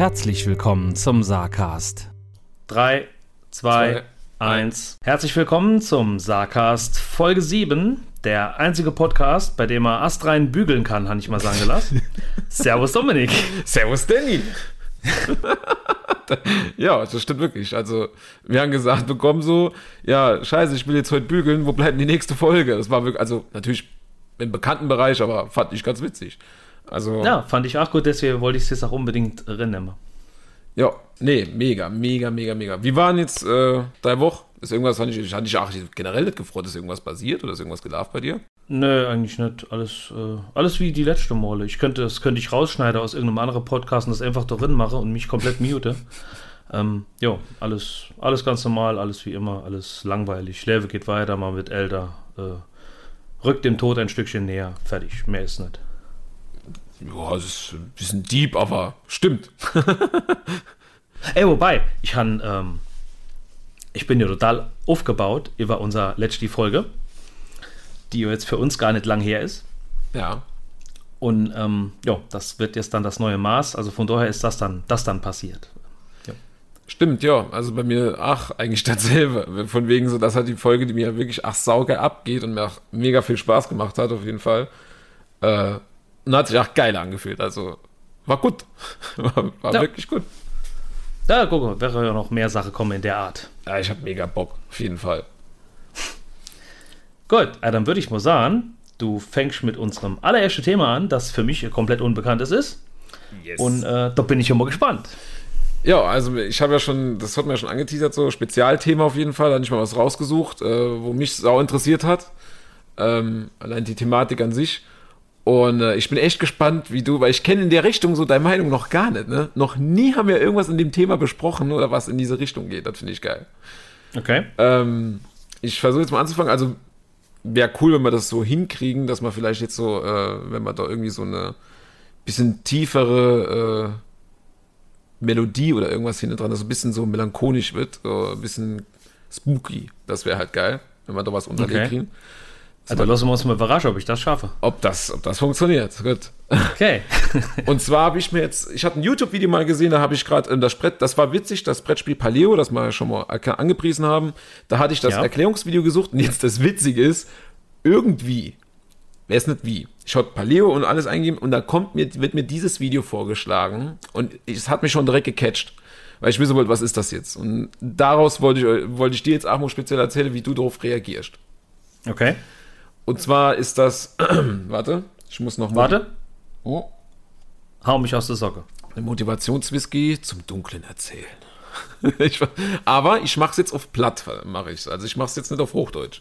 Herzlich willkommen zum Saarcast. 3, 2, 1. Herzlich willkommen zum Saarcast Folge 7. Der einzige Podcast, bei dem man astrein bügeln kann, habe ich mal sagen gelassen. Servus Dominik. Servus Danny. ja, das stimmt wirklich. Also, wir haben gesagt bekommen so, ja, scheiße, ich will jetzt heute bügeln, wo bleibt denn die nächste Folge? Das war wirklich, also natürlich im bekannten Bereich, aber fand ich ganz witzig. Also, Ja, fand ich auch gut, deswegen wollte ich es jetzt auch unbedingt reinnehmen. ja, nee, mega, mega, mega, mega. Wie waren jetzt äh, deine Woche? Ist irgendwas, fand ich, ich auch generell nicht gefreut, ist irgendwas passiert oder ist irgendwas gelaufen bei dir? Nö, eigentlich nicht. Alles, äh, alles wie die letzte Male. Ich könnte, das könnte ich rausschneiden aus irgendeinem anderen Podcast und das einfach drin mache und mich komplett mute. ähm, jo, alles, alles ganz normal, alles wie immer, alles langweilig. Leben geht weiter, man wird älter, äh, rückt dem Tod ein Stückchen näher. Fertig, mehr ist nicht. Ja, es ist ein bisschen deep, aber stimmt. Ey, wobei, ich han, ähm, ich bin ja total aufgebaut über unser letzte Folge, die jetzt für uns gar nicht lang her ist. Ja. Und ähm, ja, das wird jetzt dann das neue Maß. Also von daher ist das dann, das dann passiert. Stimmt, ja. Also bei mir, ach, eigentlich dasselbe. Von wegen so, das hat die Folge, die mir wirklich, ach, saugeil abgeht und mir auch mega viel Spaß gemacht hat, auf jeden Fall. Äh, und hat sich auch geil angefühlt. Also, war gut. War, war Ja. wirklich gut. Da, guck mal, wäre ja noch mehr Sache kommen in der Art. Ja, ich habe mega Bock, auf jeden Fall. Gut, äh, dann würde ich mal sagen, du fängst mit unserem allerersten Thema an, das für mich komplett unbekanntes ist. Und äh, da bin ich ja mal gespannt. Ja, also ich habe ja schon, das hat mir ja schon angeteasert, so Spezialthema auf jeden Fall, da habe ich mal was rausgesucht, äh, wo mich sau interessiert hat. Ähm, allein die Thematik an sich. Und äh, ich bin echt gespannt, wie du, weil ich kenne in der Richtung so deine Meinung noch gar nicht, ne? Noch nie haben wir irgendwas in dem Thema besprochen oder was in diese Richtung geht. Das finde ich geil. Okay. Ähm, ich versuche jetzt mal anzufangen. Also wäre cool, wenn wir das so hinkriegen, dass man vielleicht jetzt so, äh, wenn man da irgendwie so eine bisschen tiefere äh, Melodie oder irgendwas hinten dran, das so ein bisschen so melancholisch wird, so ein bisschen spooky. Das wäre halt geil, wenn wir da was unterlegt Okay. kriegen. Also lassen wir uns mal überraschen, ob ich das schaffe. Ob das, ob das funktioniert. Gut. Okay. Und zwar habe ich mir jetzt, ich hatte ein YouTube-Video mal gesehen, da habe ich gerade das Brett, das war witzig, das Brettspiel Paleo, das wir schon mal angepriesen haben. Da hatte ich das Ja. Erklärungsvideo gesucht und jetzt das Witzige ist, irgendwie, weiß nicht wie, ich habe Paleo und alles eingegeben und da kommt mir, wird mir dieses Video vorgeschlagen und es hat mich schon direkt gecatcht. Weil ich wissen wollte, was ist das jetzt? Und daraus wollte ich, wollte ich dir jetzt auch mal speziell erzählen, wie du darauf reagierst. Okay. Und zwar ist das, warte, ich muss noch mal. Warte. Oh. Hau mich aus der Socke. Ein Motivationswhisky zum Dunklen erzählen. ich, aber ich mache es jetzt auf Platt, mache ich Also ich mache es jetzt nicht auf Hochdeutsch.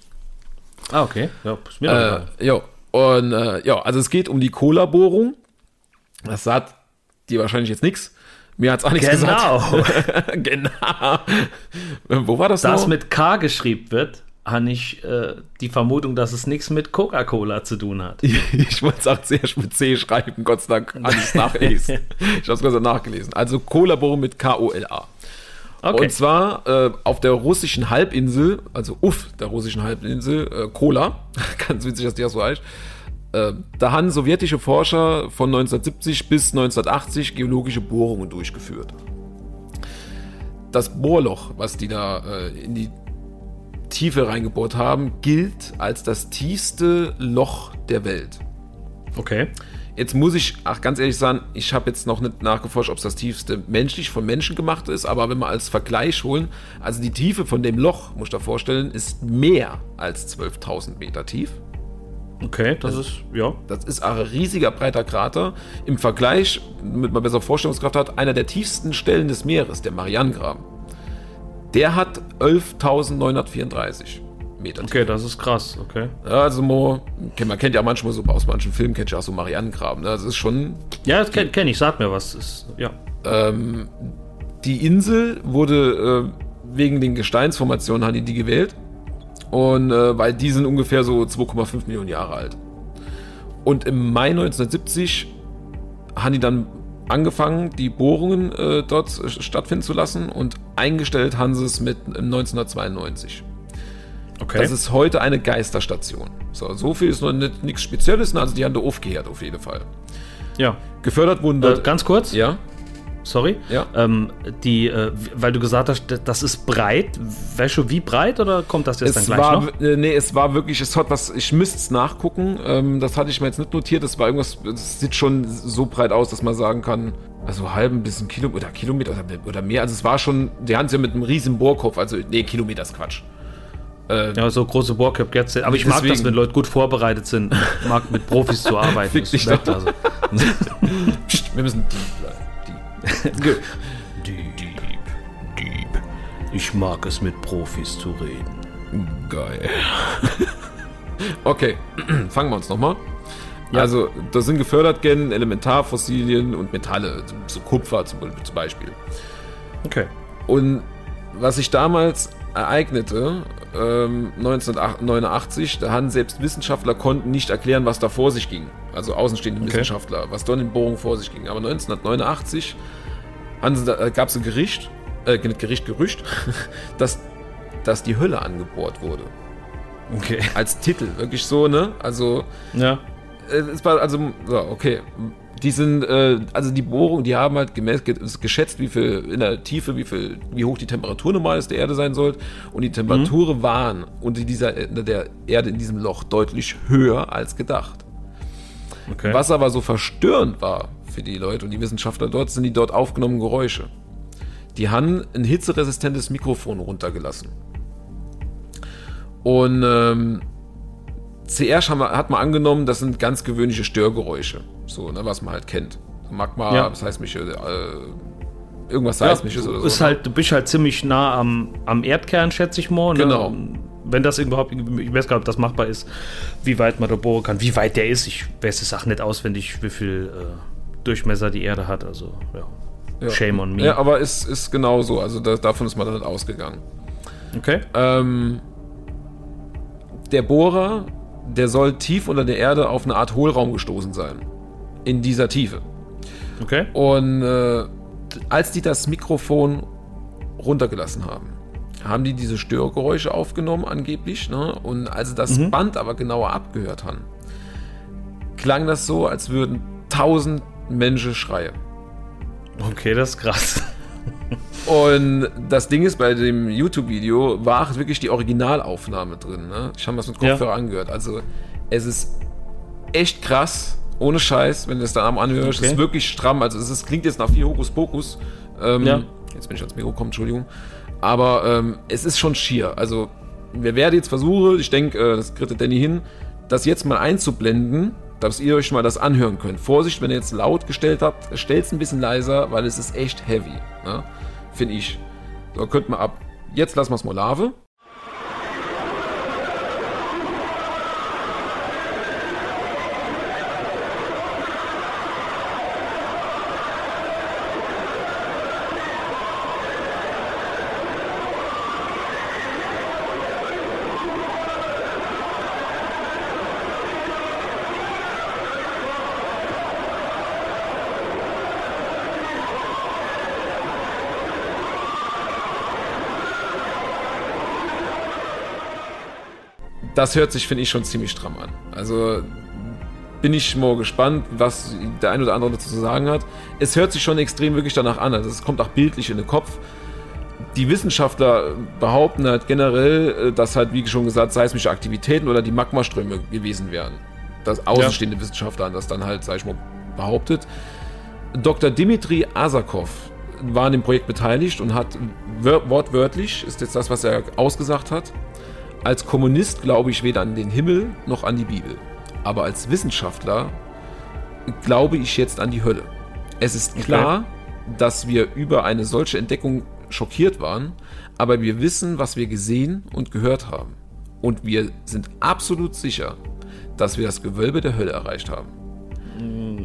Ah, okay. Ja, ist mir Äh, ja, und äh, ja, also es geht um die Cola-Bohrung. Das sagt dir wahrscheinlich jetzt nichts. Mir hat's auch nichts Genau. gesagt. genau. Wo war das Das noch? mit K geschrieben wird, habe ich äh, die Vermutung, dass es nichts mit Coca-Cola zu tun hat. ich wollte es auch zuerst mit C schreiben, Gott sei Dank alles nachlesen. ich habe es nachgelesen. Also Cola-Bohrung mit K-O-L-A. Okay. Und zwar äh, auf der russischen Halbinsel, also uff, der russischen Halbinsel, äh, Kola, ganz witzig, dass die das so heißt, äh, da haben sowjetische Forscher von 1970 bis 1980 geologische Bohrungen durchgeführt. Das Bohrloch, was die da äh, in die Tiefe reingebohrt haben, gilt als das tiefste Loch der Welt. okay. Jetzt muss ich auch ganz ehrlich sagen, ich habe jetzt noch nicht nachgeforscht, ob es das tiefste menschlich von Menschen gemacht ist, aber wenn wir als Vergleich holen, also die Tiefe von dem Loch, muss ich da vorstellen, ist mehr als 12.000 Meter tief. Okay, das ist, ja. Das ist ein riesiger breiter Krater. Im Vergleich, damit man besser Vorstellungskraft hat, einer der tiefsten Stellen des Meeres, der Marianengraben. Der hat 11.934 Meter Okay, das ist krass, okay. Also Mo, man kennt ja manchmal so aus manchen Filmen, kennt ja auch so Marianengraben. Ne? Das ist schon Ja, das kenne kenn ich, sag mir was. Ist, ja. Ähm, die Insel wurde äh, wegen den Gesteinsformationen hat die die gewählt. Und äh, weil die sind ungefähr so 2,5 Millionen Jahre alt. Und im Mai 1970 haben die dann angefangen, die Bohrungen äh, dort äh, stattfinden zu lassen und eingestellt haben sie es mit äh, 1992. Okay. Das ist heute eine Geisterstation. So, so viel ist noch nicht, nichts Spezielles, also die haben da aufgehört auf jeden Fall. ja. Gefördert wurden Äh, dort. ganz kurz. ja? Sorry. Ja. Ähm, die, äh, weil du gesagt hast, das ist breit. Wäsche wie breit oder kommt das jetzt es dann gleich war, noch? äh, Nee, es war wirklich, es hat was, ich müsste es nachgucken. Ähm, das hatte ich mir jetzt nicht notiert. Das war irgendwas, es sieht schon so breit aus, dass man sagen kann, also halben bis ein Kilometer oder Kilometer oder, oder mehr. Also es war schon, die haben es ja mit einem riesen Bohrkopf, also nee, Kilometer ist Quatsch. Äh, Ja, so große Bohrköpfe gibt's. Aber ich mag das, Deswegen. wenn Leute gut vorbereitet sind. Ich mag mit Profis zu arbeiten. Fick Das dich doch. also. pst, wir müssen Dieb bleiben. Dieb. Dieb. Ich mag es mit Profis zu reden. Geil. okay, fangen wir uns nochmal. Also, da sind gefördert gen Elementarfossilien und Metalle, so Kupfer zum zum Beispiel. Okay. Und was sich damals ereignete, ähm, 1989, da haben selbst Wissenschaftler konnten nicht erklären, was da vor sich ging. Also außenstehende Okay. Wissenschaftler, was dort in Bohrung vor sich ging. Aber 1989 gab es ein Gericht, äh, Gericht, Gerücht, dass, dass die Hölle angebohrt wurde. Okay. Als Titel, wirklich so, ne? Also, Ja. äh, es war also, ja, okay. Die sind, äh, also die Bohrung, die haben halt gemäß, geschätzt, wie viel in der Tiefe, wie viel, wie hoch die Temperatur normal ist der Erde sein soll. Und die Temperaturen waren unter dieser, unter der Erde in diesem Loch deutlich höher als gedacht. Okay. Was aber so verstörend war für die Leute und die Wissenschaftler dort, sind die dort aufgenommenen Geräusche. Die haben ein hitzeresistentes Mikrofon runtergelassen. Und ähm, wir, hat man angenommen, das sind ganz gewöhnliche Störgeräusche. So, ne, was man halt kennt. Magma, Ja. das heißt mich, äh, irgendwas Ja, Seismisches oder so. ist ne? halt, du bist halt ziemlich nah am, am Erdkern, schätze ich mal. Ne? Genau. Wenn das überhaupt, ich weiß gar nicht, ob das machbar ist, wie weit man da bohren kann, wie weit der ist. Ich weiß es auch nicht auswendig, wie viel äh, Durchmesser die Erde hat. Also, ja. Ja. Shame on me. Ja, aber ist, ist genau so. Also da, davon ist man dann ausgegangen. Okay. Ähm, der Bohrer, der soll tief unter der Erde auf eine Art Hohlraum gestoßen sein. In dieser Tiefe. Okay. Und äh, als die das Mikrofon runtergelassen haben, haben die diese Störgeräusche aufgenommen, angeblich. Ne? Und als sie das Band aber genauer abgehört haben, klang das so, als würden tausend Menschen schreien. Okay, das ist krass. Und das Ding ist, bei dem YouTube-Video war wirklich die Originalaufnahme drin. Ne? Ich habe das mit Ja. Kopfhörer angehört. Also, es ist echt krass, ohne Scheiß, wenn du es dann am anhörst. Es Okay. ist wirklich stramm. Also, es ist, klingt jetzt nach viel Hokuspokus. Ähm, Ja. Jetzt bin ich ans Mikro gekommen, Entschuldigung. Aber ähm, es ist schon schier. Also, wir werden jetzt versuchen, ich denke, äh, das kriegt Danny hin, das jetzt mal einzublenden, dass ihr euch mal das anhören könnt. Vorsicht, wenn ihr jetzt laut gestellt habt, stellt es ein bisschen leiser, weil es ist echt heavy. Ne? Finde ich. So, könnt mal ab. Jetzt lassen wir es mal Lave. Das hört sich, finde ich, schon ziemlich stramm an. Also bin ich mal gespannt, was der ein oder andere dazu zu sagen hat. Es hört sich schon extrem wirklich danach an. Also es kommt auch bildlich in den Kopf. Die Wissenschaftler behaupten halt generell, äh, dass halt, wie schon gesagt, seismische Aktivitäten oder die Magmaströme gewesen wären. Das außenstehende Wissenschaftler haben das dann halt, sag ich mal, behauptet. Dr. Dimitri Asakov war an dem Projekt beteiligt und hat wör- wortwörtlich, ist jetzt das, was er ausgesagt hat, als Kommunist glaube ich weder an den Himmel noch an die Bibel. Aber als Wissenschaftler glaube ich jetzt an die Hölle. Es ist klar, dass wir über eine solche Entdeckung schockiert waren, aber wir wissen, was wir gesehen und gehört haben. Und wir sind absolut sicher, dass wir das Gewölbe der Hölle erreicht haben.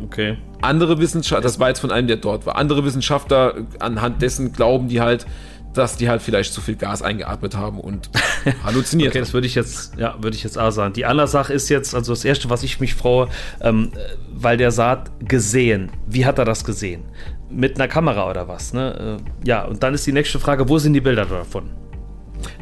Okay. Andere Wissenschaftler, das war jetzt von einem, der dort war, andere Wissenschaftler, anhand dessen glauben die halt, dass die halt vielleicht zu viel Gas eingeatmet haben und halluziniert Okay, das würde ich jetzt, ja, würde ich jetzt auch sagen. Die andere Sache ist jetzt, also das erste, was ich mich freue, ähm, äh, weil der sagt, gesehen. Wie hat er das gesehen? Mit einer Kamera oder was, ne? Äh, ja, und dann ist die nächste Frage, wo sind die Bilder davon?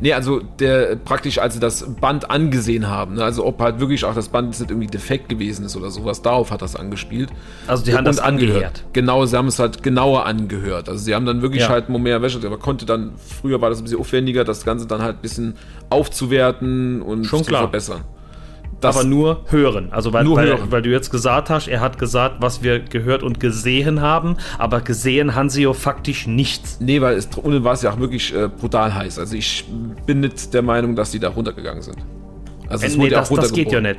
Nee, also der praktisch, als sie das Band angesehen haben, ne? also ob halt wirklich auch das Band jetzt nicht irgendwie defekt gewesen ist oder sowas, darauf hat das angespielt. Also die haben Und das angehört. Genau, sie haben es halt genauer angehört. Also sie haben dann wirklich Ja. halt mehr Wäsche, aber konnte dann, früher war das ein bisschen aufwendiger, das Ganze dann halt ein bisschen aufzuwerten und Schon zu klar. verbessern. Das, aber nur hören. Also weil, Nur weil, hören. weil du jetzt gesagt hast, er hat gesagt, was wir gehört und gesehen haben, aber gesehen haben sie ja faktisch nichts. Nee, weil es ohne war es ja auch wirklich äh, brutal heiß. Also ich bin nicht der Meinung, dass die da runtergegangen sind. Also Äh, es nee, wurde ja das, das geht ja nicht.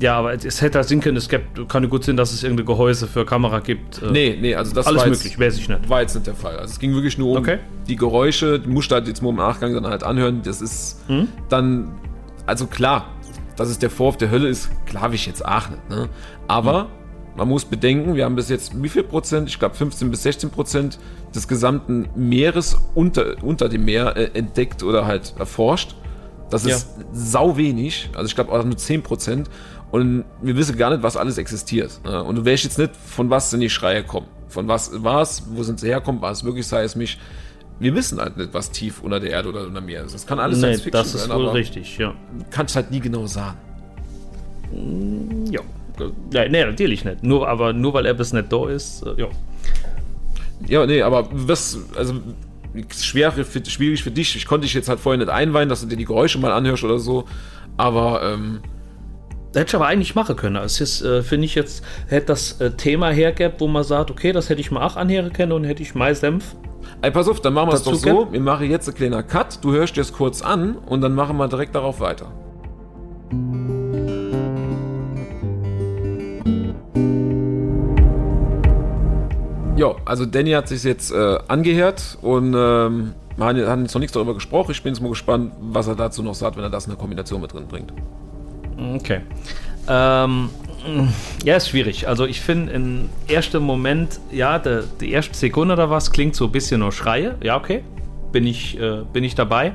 Ja, aber es- hätte halt sein können, es gibt, kann ja gut sein, dass es irgendeine Gehäuse für Kamera gibt. Äh, Nee, nee, also das Alles war möglich, jetzt, weiß ich nicht. war jetzt nicht der Fall. Also es ging wirklich nur um Okay. die Geräusche, die musst du halt jetzt mal im Nachgang dann halt anhören. Das ist Hm? dann, also klar, dass es der Vorwurf der Hölle ist, glaube ich jetzt auch nicht. Ne? Aber Hm. man muss bedenken, wir haben bis jetzt wie viel Prozent, ich glaube 15 bis 16 Prozent des gesamten Meeres unter, unter dem Meer äh, entdeckt oder halt erforscht. Das ist sau wenig, also ich glaube auch nur 10 Prozent. Und wir wissen gar nicht, was alles existiert. ne? Und du weißt jetzt nicht, von was sind die Schreie kommen. Von was war es, wo sind sie herkommen, war es wirklich seismisch. Wir wissen halt nicht, was tief unter der Erde oder unter dem Meer ist. Das kann alles Nee, Science Fiction das ist sein, wohl richtig, ja. kannst halt nie genau sagen. Ja. Ja, nee, natürlich nicht. Nur, aber nur weil er bis nicht da ist, äh, ja. Ja, nee, aber was, also schwer, für, schwierig für dich. Ich konnte dich jetzt halt vorher nicht einweihen, dass du dir die Geräusche mal anhörst oder so. Aber ähm, Hätte ich aber eigentlich machen können. Es ist, äh, finde ich jetzt, hätte das äh, Thema hergehabt, wo man sagt, okay, das hätte ich mal auch anhören können und hätte ich mein Senf. Ey, pass auf, dann machen wir es doch so. Wir machen jetzt einen kleinen Cut. Du hörst dir es kurz an und dann machen wir direkt darauf weiter. Ja, also Danny hat sich jetzt äh, angehört und ähm, wir haben haben jetzt noch nichts darüber gesprochen. Ich bin jetzt mal gespannt, was er dazu noch sagt, wenn er das in der Kombination mit drin bringt. Okay. Ähm, ja, ist schwierig. Also ich finde im ersten Moment, ja, de, die erste Sekunde oder was klingt so ein bisschen nur Schreie. Ja, okay. Bin ich, äh, bin ich dabei.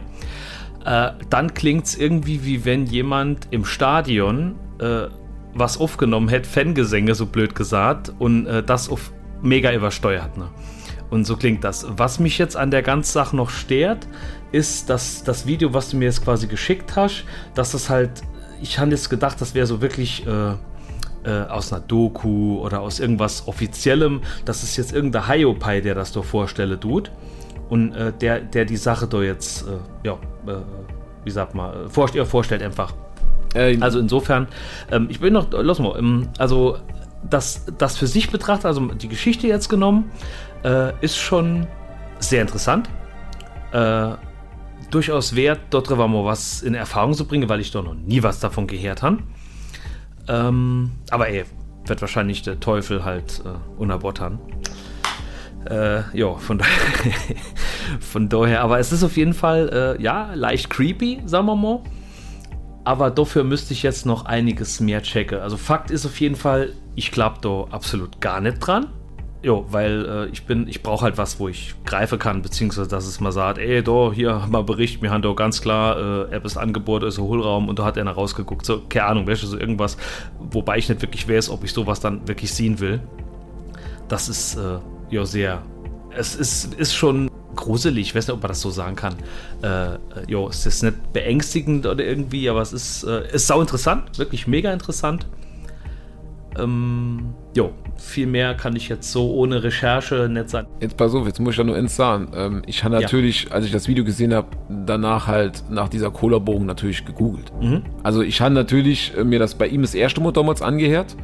Äh, dann klingt es irgendwie wie wenn jemand im Stadion äh, was aufgenommen hätte, Fangesänge, so blöd gesagt, und äh, das auf mega übersteuert. Ne? Und so klingt das. Was mich jetzt an der ganzen Sache noch stört, ist, dass das Video, was du mir jetzt quasi geschickt hast, dass das halt, ich habe jetzt gedacht, das wäre so wirklich äh, äh, aus einer Doku oder aus irgendwas Offiziellem. Das ist jetzt irgendein Hiopai, der das da vorstelle, tut. Und äh, der, der die Sache da jetzt, äh, ja, äh, wie sagt man, äh, vorst vorstellt einfach. Äh, Also insofern, ähm, ich bin noch, los mal, ähm, also das, das für sich betrachtet, also die Geschichte jetzt genommen, ist schon sehr interessant. Äh, durchaus wert, dort drüber mal was in Erfahrung zu bringen, weil ich doch noch nie was davon gehört habe. Ähm, aber ey, wird wahrscheinlich der Teufel halt äh, unerbottern. Äh, ja, von, daher, von daher, aber es ist auf jeden Fall, äh, ja, leicht creepy, sagen wir mal aber dafür müsste ich jetzt noch einiges mehr checken. Also Fakt ist auf jeden Fall, ich glaube da absolut gar nicht dran. Jo, weil äh, ich bin, ich brauche halt was, wo ich greifen kann, beziehungsweise dass es mal sagt, ey, da, hier, mal Bericht, mir haben da ganz klar, äh, App ist Angebot, ist ein Hohlraum und da hat einer rausgeguckt. So, keine Ahnung, welche, so irgendwas, wobei ich nicht wirklich weiß, ob ich sowas dann wirklich sehen will. Das ist, äh, ja, sehr, es ist, ist schon gruselig, ich weiß nicht, ob man das so sagen kann. Äh, äh, jo, es ist nicht beängstigend oder irgendwie, aber es ist, äh, ist sau interessant, wirklich mega interessant. Ähm, jo, viel mehr kann ich jetzt so ohne Recherche nicht sagen. Jetzt pass auf, jetzt muss ich ja nur eins sagen. Ähm, ich habe natürlich, als ich das Video gesehen habe, danach halt nach dieser Cola-Bogen natürlich gegoogelt. Mhm. Also ich habe natürlich äh, mir das bei ihm das erste Mal damals angehört.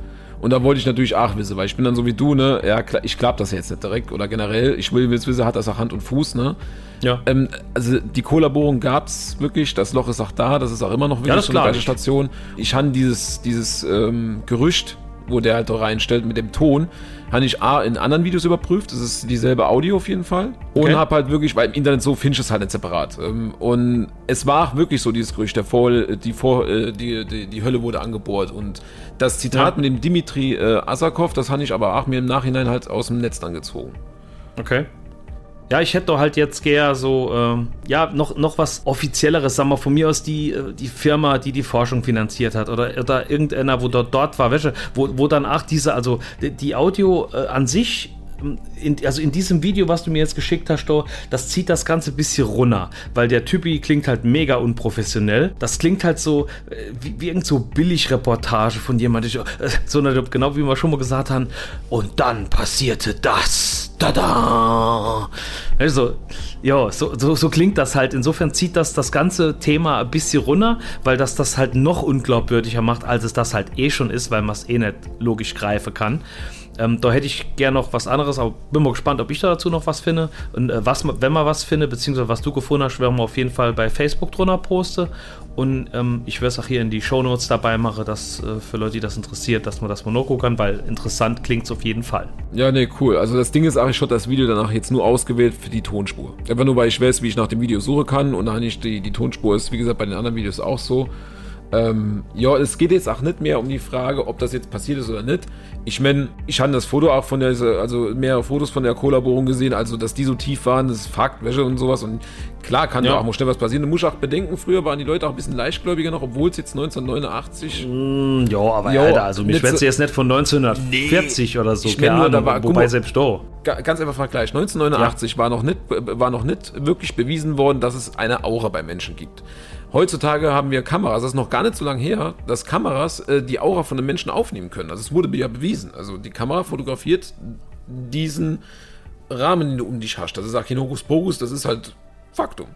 Und da wollte ich natürlich auch wissen, weil ich bin dann so wie du, ne? Ja, ich glaub das jetzt nicht direkt oder generell. Ich will jetzt wissen, hat das auch Hand und Fuß, ne? Ja. Ähm, also die Cola-Bohrung gab es wirklich, das Loch ist auch da, das ist auch immer noch wirklich das so eine. Station. Ich habe dieses, dieses ähm, Gerücht, wo der halt reinstellt mit dem Ton, habe ich A in anderen Videos überprüft, das ist dieselbe Audio auf jeden Fall. Und Okay. habe halt wirklich, weil im Internet so findest du es halt nicht separat. Ähm, und es war wirklich so dieses Gerücht, der Vor, die, Vor, äh, die, die, die Hölle wurde angebohrt. Und das Zitat Ja. mit dem Dimitri äh, Asakov, das habe ich aber auch mir im Nachhinein halt aus dem Netz dann gezogen. Okay. Ja, ich hätte doch halt jetzt gern so, ähm, ja, noch, noch was Offizielleres, sagen wir von mir aus die, äh, die Firma, die die Forschung finanziert hat oder, oder irgendeiner, wo dort, dort war, welche, wo, wo dann auch diese, also die, die Audio äh, an sich in, also in diesem Video, was du mir jetzt geschickt hast, das zieht das Ganze ein bisschen runter, weil der Typi klingt halt mega unprofessionell. Das klingt halt so äh, wie, wie irgend so Billigreportage von jemandem, äh, so genau wie wir schon mal gesagt haben. Und dann passierte das. Tada! Also, ja, so, so, so klingt das halt. Insofern zieht das das ganze Thema ein bisschen runter, weil das das halt noch unglaubwürdiger macht, als es das halt eh schon ist, weil man es eh nicht logisch greifen kann. Ähm, da hätte ich gerne noch was anderes, aber bin mal gespannt, ob ich da dazu noch was finde. Und äh, was, wenn man was finde, beziehungsweise was du gefunden hast, werden wir auf jeden Fall bei Facebook drunter posten. Und ähm, ich werde es auch hier in die Shownotes dabei machen, dass äh, für Leute, die das interessiert, dass man das mal noch kann, weil interessant klingt es auf jeden Fall. Ja, nee, cool. Also das Ding ist auch, ich habe das Video danach jetzt nur ausgewählt für die Tonspur. Einfach nur, weil ich weiß, wie ich nach dem Video suchen kann und dann nicht die, die Tonspur ist, wie gesagt, bei den anderen Videos auch so. Ähm, ja, es geht jetzt auch nicht mehr um die Frage, ob das jetzt passiert ist oder nicht. Ich meine, ich habe das Foto auch von der, also mehrere Fotos von der Kollaborung gesehen, also dass die so tief waren, das ist Fakt, Wäsche und sowas. Und klar kann ja. da auch mal schnell was passieren. Du musst auch bedenken, früher waren die Leute auch ein bisschen leichtgläubiger noch, obwohl es jetzt 1989. Mm, ja, aber jo, Alter, also mich schwätze jetzt nicht von 1940 nee, oder so. Ich meine nur, da war, wobei mal, selbst da. Ganz einfach Vergleich. 1989 ja. war, noch nicht, war noch nicht wirklich bewiesen worden, dass es eine Aura bei Menschen gibt. Heutzutage haben wir Kameras, das ist noch gar nicht so lange her, dass Kameras äh, die Aura von einem Menschen aufnehmen können. Also es wurde ja bewiesen. Also die Kamera fotografiert diesen Rahmen, den du um dich hast. Das ist auch kein Hokuspokus, das ist halt Faktum.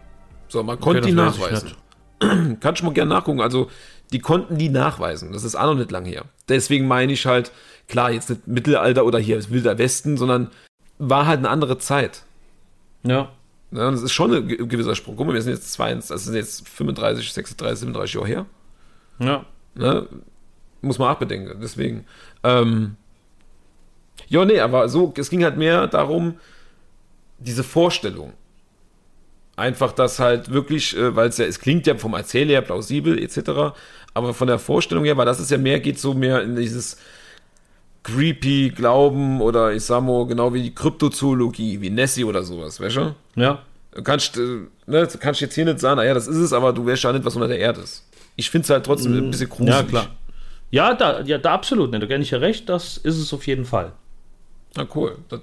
So, man konnte okay, die nachweisen. Kannst du mal gerne nachgucken. Also, die konnten die nachweisen. Das ist auch noch nicht lang her. Deswegen meine ich halt, klar, jetzt nicht Mittelalter oder hier Wilder Westen, sondern war halt eine andere Zeit. Ja. Ja, das ist schon ein gewisser Sprung. Guck mal, wir sind jetzt 22, das sind jetzt 35, 36, 37 Jahre her. Ja. Ne? Muss man auch bedenken. Deswegen. Ähm, ja, nee, aber so, es ging halt mehr darum, diese Vorstellung. Einfach, dass halt wirklich, äh, weil es ja, es klingt ja vom Erzähler her plausibel, etc., aber von der Vorstellung her, weil das ist ja mehr, geht so mehr in dieses creepy Glauben oder ich sag mal, genau wie die Kryptozoologie, wie Nessie oder sowas, weißt du? Ja. Du kannst, äh, ne, du kannst jetzt hier nicht sagen, naja, das ist es, aber du weißt ja nicht, was unter der Erde ist. Ich finde es halt trotzdem ein bisschen gruselig. Ja, klar. Ja, da, ja, da absolut, ne, da kenne ich ja recht, das ist es auf jeden Fall. Na cool. Das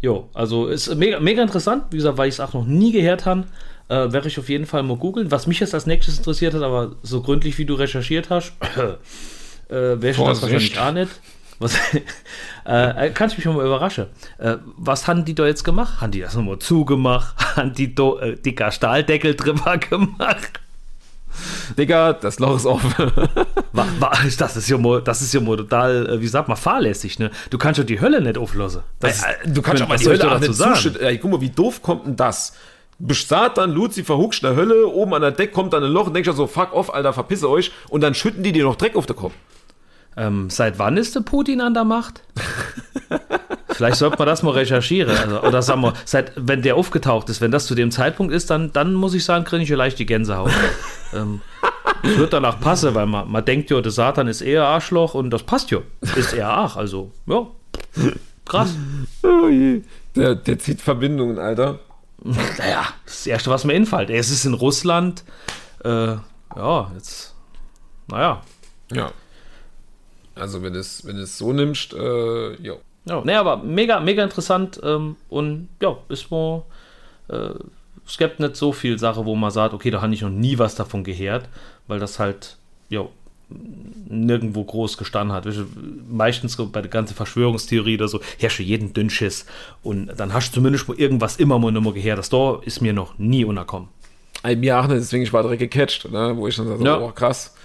jo, also ist mega, mega interessant, wie gesagt, weil ich es auch noch nie gehört habe. Äh, werde ich auf jeden Fall mal googeln. Was mich jetzt als nächstes interessiert hat, aber so gründlich wie du recherchiert hast, äh, wäre ich das wahrscheinlich auch nicht. Was, äh, kann ich mich mal überraschen. Äh, was haben die da jetzt gemacht? Haben die das nochmal zugemacht? Haben die da äh, dicker Stahldeckel drüber gemacht? Digga, das Loch ist offen. das, ist ja mal, das ist ja mal total, äh, wie sagt man, fahrlässig, ne? Du kannst ja die Hölle nicht auflassen. Das, äh, du kannst aber die Hölle auch nicht zuschütten. Ja, guck mal, wie doof kommt denn das? Satan, Lucifer, huckst der Hölle, oben an der Deck kommt dann ein Loch und denkst so, fuck off, Alter, verpisse euch. Und dann schütten die dir noch Dreck auf den Kopf. Ähm, seit wann ist der Putin an der Macht? Vielleicht sollte man das mal recherchieren. Also, oder sagen wir, seit, wenn der aufgetaucht ist, wenn das zu dem Zeitpunkt ist, dann, dann muss ich sagen, kriege ich vielleicht die Gänsehaut. ähm, das wird danach passen, weil man, man denkt ja, der Satan ist eher Arschloch und das passt ja. Ist eher Ach, also, ja. Krass. Oh je. Der, der zieht Verbindungen, Alter. Naja, das Erste, was mir einfällt. Es ist in Russland. Äh, ja, jetzt. Naja. Ja. Also wenn es, wenn es so nimmst, äh, ja. Ja, nee, aber mega, mega interessant ähm, und ja, ist wo äh, es gibt nicht so viel Sache, wo man sagt, okay, da habe ich noch nie was davon gehört, weil das halt, ja, nirgendwo groß gestanden hat. Meistens bei der ganzen Verschwörungstheorie oder so herrsche jeden Dünnschiss und dann hast du zumindest mal irgendwas immer mal nur gehört. Das da ist mir noch nie unterkommen. Mir auch nicht, deswegen ich war direkt gecatcht, ne? wo ich dann so, ja. oh krass.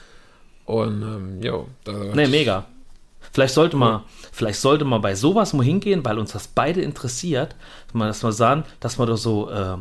Und ähm, jo, Nee, mega. Vielleicht sollte man, ja. vielleicht sollte man bei sowas mal hingehen, weil uns das beide interessiert, dass wir sagen, dass man da so äh,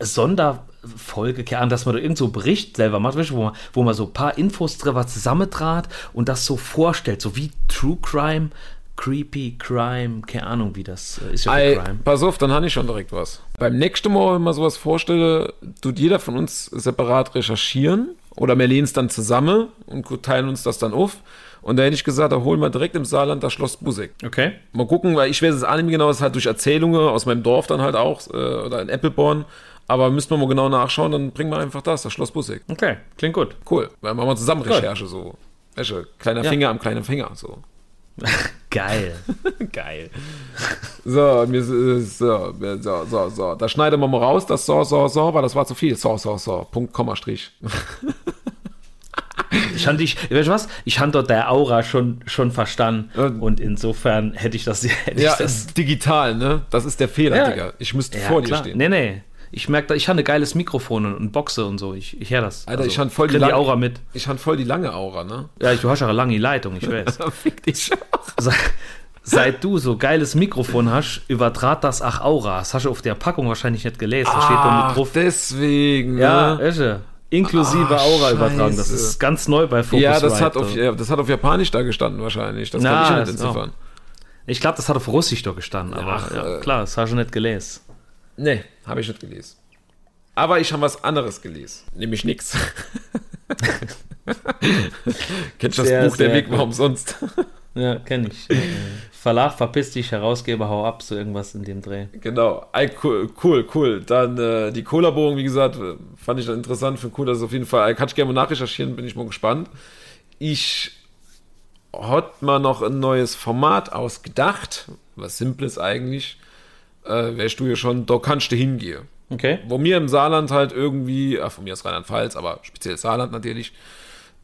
Sonderfolge, dass man da irgend so Bericht selber macht, wo man, wo man so ein paar Infos drüber zusammentrat und das so vorstellt, so wie True Crime, Creepy Crime, keine Ahnung, wie das äh, ist ja Ei, Crime. Pass auf, dann habe ich schon direkt was. Beim nächsten Mal, wenn man sowas vorstelle, tut jeder von uns separat recherchieren oder wir lehnen es dann zusammen und teilen uns das dann auf. Und da hätte ich gesagt, da holen wir direkt im Saarland das Schloss Busek. Okay. Mal gucken, weil ich weiß es auch nicht genau, das ist halt durch Erzählungen aus meinem Dorf dann halt auch, äh, oder in Appleborn. Aber müssen wir mal genau nachschauen, dann bringen wir einfach das, das Schloss Busek. Okay, klingt gut. Cool, weil machen wir zusammen Recherche so. Wäsche, kleiner ja. Finger am kleinen Finger, so. Geil. Geil. So, mir, so, so, so, so. Da schneiden wir mal raus, das so, so, so, weil das war zu viel. So, so, so. Punkt, Komma, Strich. Ich fand ich, weißt du was? Ich habe dort der Aura schon, schon verstanden. Und insofern hätte ich das, hätte Ja, ich das ist digital, ne? Das ist der Fehler, Ja. Digga. Ich müsste Ja, vor dir klar. stehen. Nee, nee. Ich merke, ich habe ein geiles Mikrofon und, und Boxe und so. Ich, ich höre das. Also, Alter, ich fand voll die die Aura mit. Ich hatte voll die lange Aura, ne? Ja, du hast ja eine lange Leitung, ich weiß. Fick dich. Se- Seit du so geiles Mikrofon hast, übertrat das ach Aura. Das hast du auf der Packung wahrscheinlich nicht gelesen. Da steht da Ah, mit drauf. deswegen, Ja, ne? Esche. Inklusive Ah, Aura übertragen. Das scheiße. ist ganz neu bei Focusrite. Ja, das hat, auf, Also. ja, das hat auf Japanisch da gestanden wahrscheinlich. Das Na, kann ich nicht entziffern. Ich glaube, das hat auf Russisch doch gestanden. Aber Ach, ja, äh. klar, das hast du nicht gelesen. Nee, habe ich nicht gelesen. Aber ich habe was anderes gelesen. Nämlich nix. Kennst du das Sehr, Buch Der Weg war umsonst? Ja, kenne ich. Äh, Verlag, verpiss dich, Herausgeber, hau ab, so irgendwas in dem Dreh. Genau, cool, cool, cool. Dann äh, die Kollaborung, wie gesagt, äh, fand ich dann interessant, finde cool, dass es auf jeden Fall, kann ich gerne mal nachrecherchieren, bin ich mal gespannt. Ich hat mal noch ein neues Format ausgedacht, was Simples eigentlich. Äh, wärst du ja schon, da kannst du hingehen. Okay. Wo mir im Saarland halt irgendwie, ah, von mir aus Rheinland-Pfalz, aber speziell Saarland natürlich,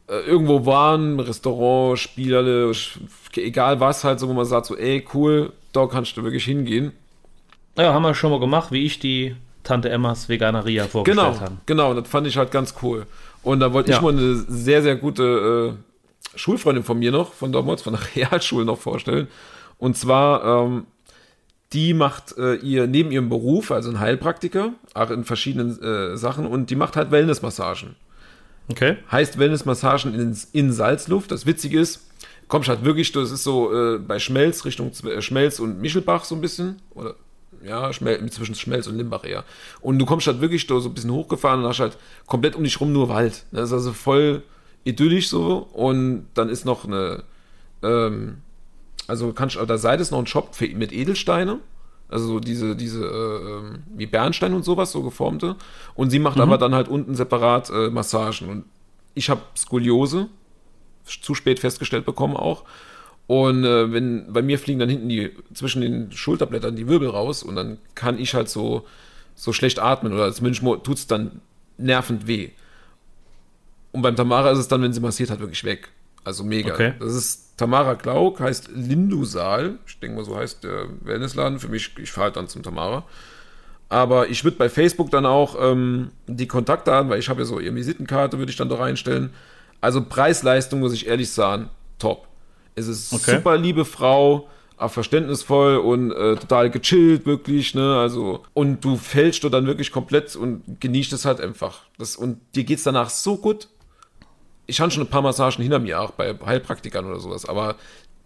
äh, irgendwo waren, Restaurant, Spiele, sch- egal was halt, so wo man sagt, so, ey, cool, da kannst du wirklich hingehen. Ja, haben wir schon mal gemacht, wie ich die Tante Emmas Veganeria vorgestellt Genau, habe. genau, das fand ich halt ganz cool. Und da wollte Ja. ich mal eine sehr, sehr gute äh, Schulfreundin von mir noch, von damals, von der Realschule noch vorstellen. Und zwar, ähm, die macht äh, ihr neben ihrem Beruf, also ein Heilpraktiker, auch in verschiedenen äh, Sachen, und die macht halt Wellnessmassagen. Okay. Heißt Wellnessmassagen in, in Salzluft. Das Witzige ist, kommst halt wirklich, das ist so äh, bei Schmelz, Richtung äh, Schmelz und Michelbach so ein bisschen. Oder ja, Schmel zwischen Schmelz und Limbach eher. Und du kommst halt wirklich so ein bisschen hochgefahren und hast halt komplett um dich rum nur Wald. Das ist also voll idyllisch so. Und dann ist noch eine, ähm, also kannst der Seite ist noch ein Shop für, mit Edelsteine. Also so diese, diese, äh, ähm, wie Bernstein und sowas, so geformte. Und sie macht aber dann halt unten separat äh, Massagen. Und ich habe Skoliose, zu spät festgestellt bekommen auch. Und äh, wenn bei mir fliegen dann hinten die zwischen den Schulterblättern die Wirbel raus und dann kann ich halt so, so schlecht atmen oder zumindest tut es dann nervend weh. Und beim Tamara ist es dann, wenn sie massiert hat, wirklich weg. Also mega. Okay. Das ist Tamara Glauk, heißt Lindusal. Ich denke mal, so heißt der Wellnessladen. Für mich, ich fahre halt dann zum Tamara. Aber ich würde bei Facebook dann auch ähm, die Kontakte an, weil ich habe ja so ihre Visitenkarte, würde ich dann da reinstellen. Also Preis-Leistung, muss ich ehrlich sagen, top. Es ist Okay. super liebe Frau, verständnisvoll und äh, total gechillt, wirklich, ne? Also, und du fällst du dann wirklich komplett und genießt es halt einfach. Das, und dir geht's danach so gut. Ich habe schon ein paar Massagen hinter mir, auch bei Heilpraktikern oder sowas, aber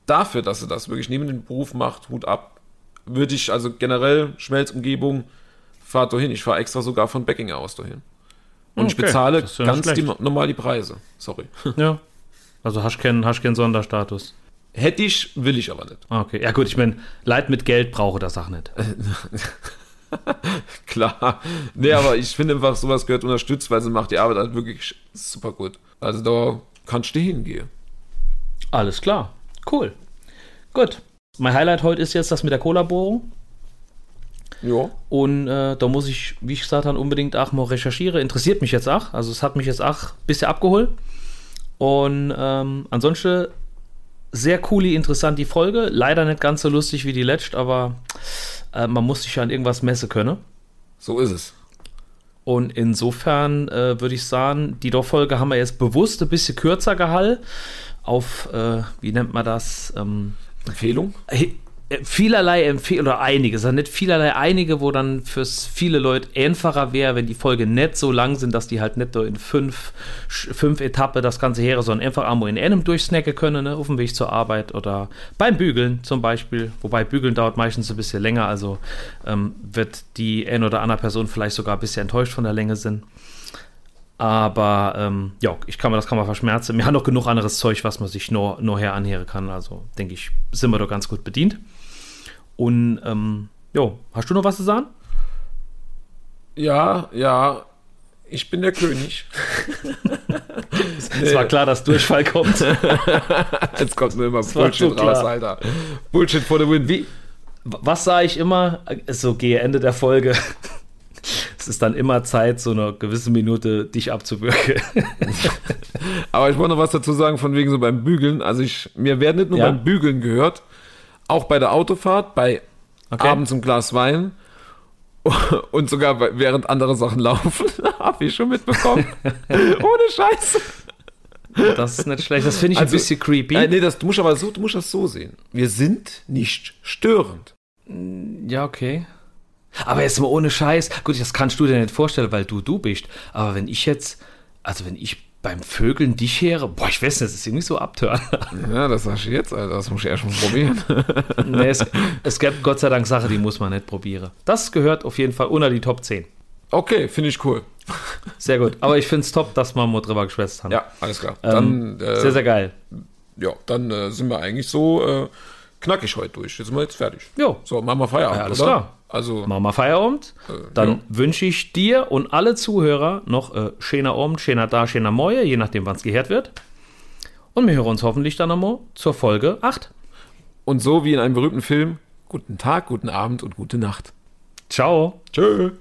dafür, dass sie das wirklich neben dem Beruf macht, Hut ab, würde ich also generell Schmelzumgebung, fahrt dahin. Ich fahre extra sogar von Beckinger aus dahin. Und ich Okay, bezahle das ist ja ganz die, normal die Preise. Sorry. Ja. Also hast keinen hast keinen Sonderstatus. Hätte ich, will ich aber nicht. Ah, Okay. Ja gut, ich meine, Leid mit Geld brauche das auch nicht. Klar. Nee, aber ich finde einfach, sowas gehört unterstützt, weil sie macht die Arbeit halt wirklich super gut. Also da kannst du hingehen. Alles klar. Cool. Gut. Mein Highlight heute ist jetzt das mit der Cola-Bohrung. Ja. Und äh, da muss ich, wie ich gesagt habe, unbedingt auch mal recherchieren. Interessiert mich jetzt auch. Also es hat mich jetzt auch ein bisschen abgeholt. Und ähm, ansonsten sehr cool, interessant die Folge. Leider nicht ganz so lustig wie die letzte, aber äh, man muss sich ja an irgendwas messen können. So ist es. Und insofern äh, würde ich sagen, die Doch-Folge haben wir jetzt bewusst ein bisschen kürzer gehalten. Auf, äh, wie nennt man das? Ähm, Empfehlung? Äh, vielerlei Empfehlungen, oder einige, sondern nicht vielerlei einige, wo dann fürs viele Leute einfacher wäre, wenn die Folge nicht so lang sind, dass die halt nicht so in fünf, fünf Etappen das Ganze her, sondern einfach einmal in einem durchsnacken können, ne, auf dem Weg zur Arbeit oder beim Bügeln zum Beispiel. Wobei Bügeln dauert meistens ein bisschen länger, also ähm, wird die ein oder andere Person vielleicht sogar ein bisschen enttäuscht von der Länge sind. Aber ähm, ja, ich kann mir das kann man verschmerzen. Wir haben noch genug anderes Zeug, was man sich nur, nur her anhören kann. Also denke ich, sind wir doch ganz gut bedient. Und ähm, jo, hast du noch was zu sagen? Ja, ja. Ich bin der König. Es war klar, dass Durchfall kommt. Jetzt kommt nur immer Bullshit so klar. raus, Alter. Bullshit for the win. Wie? Was sage ich immer? So gehe Ende der Folge. Es ist dann immer Zeit, so eine gewisse Minute dich abzuwürgen. Aber ich wollte noch was dazu sagen, von wegen so beim Bügeln. Also ich, mir werden nicht nur Ja. beim Bügeln gehört, auch bei der Autofahrt, bei Okay. abends ein Glas Wein und sogar während andere Sachen laufen, habe ich schon mitbekommen. Ohne Scheiße. Das ist nicht schlecht. Das finde ich Also, ein bisschen creepy. Äh, nee, das, du musst aber so, du musst das so sehen. Wir sind nicht störend. Ja, okay. Aber jetzt mal ohne Scheiß. Gut, das kannst du dir nicht vorstellen, weil du du bist. Aber wenn ich jetzt, also wenn ich beim Vögeln dich höre, boah, ich weiß nicht, das ist irgendwie so abtören. Ja, das sagst du jetzt, Alter. Das muss ich erst mal probieren. nee, es, es gibt Gott sei Dank Sachen, die muss man nicht probieren. Das gehört auf jeden Fall unter die Top 10. Okay, finde ich cool. Sehr gut. Aber ich finde es top, dass wir mal drüber geschwätzt haben. Ja, alles klar. Ähm, Dann, äh, sehr, sehr geil. ja, dann äh, sind wir eigentlich so äh, knackig heute durch. Jetzt sind wir jetzt fertig. Jo. So, machen wir Feierabend, Ja, alles oder? klar. Also, Machen wir Feierabend. Dann ja. wünsche ich dir und alle Zuhörer noch äh, schöner Abend, schöner da, schöner Moje, je nachdem, wann es gehört wird. Und wir hören uns hoffentlich dann nochmal zur Folge 8. und so wie in einem berühmten Film, guten Tag, guten Abend und gute Nacht. Ciao. Tschö.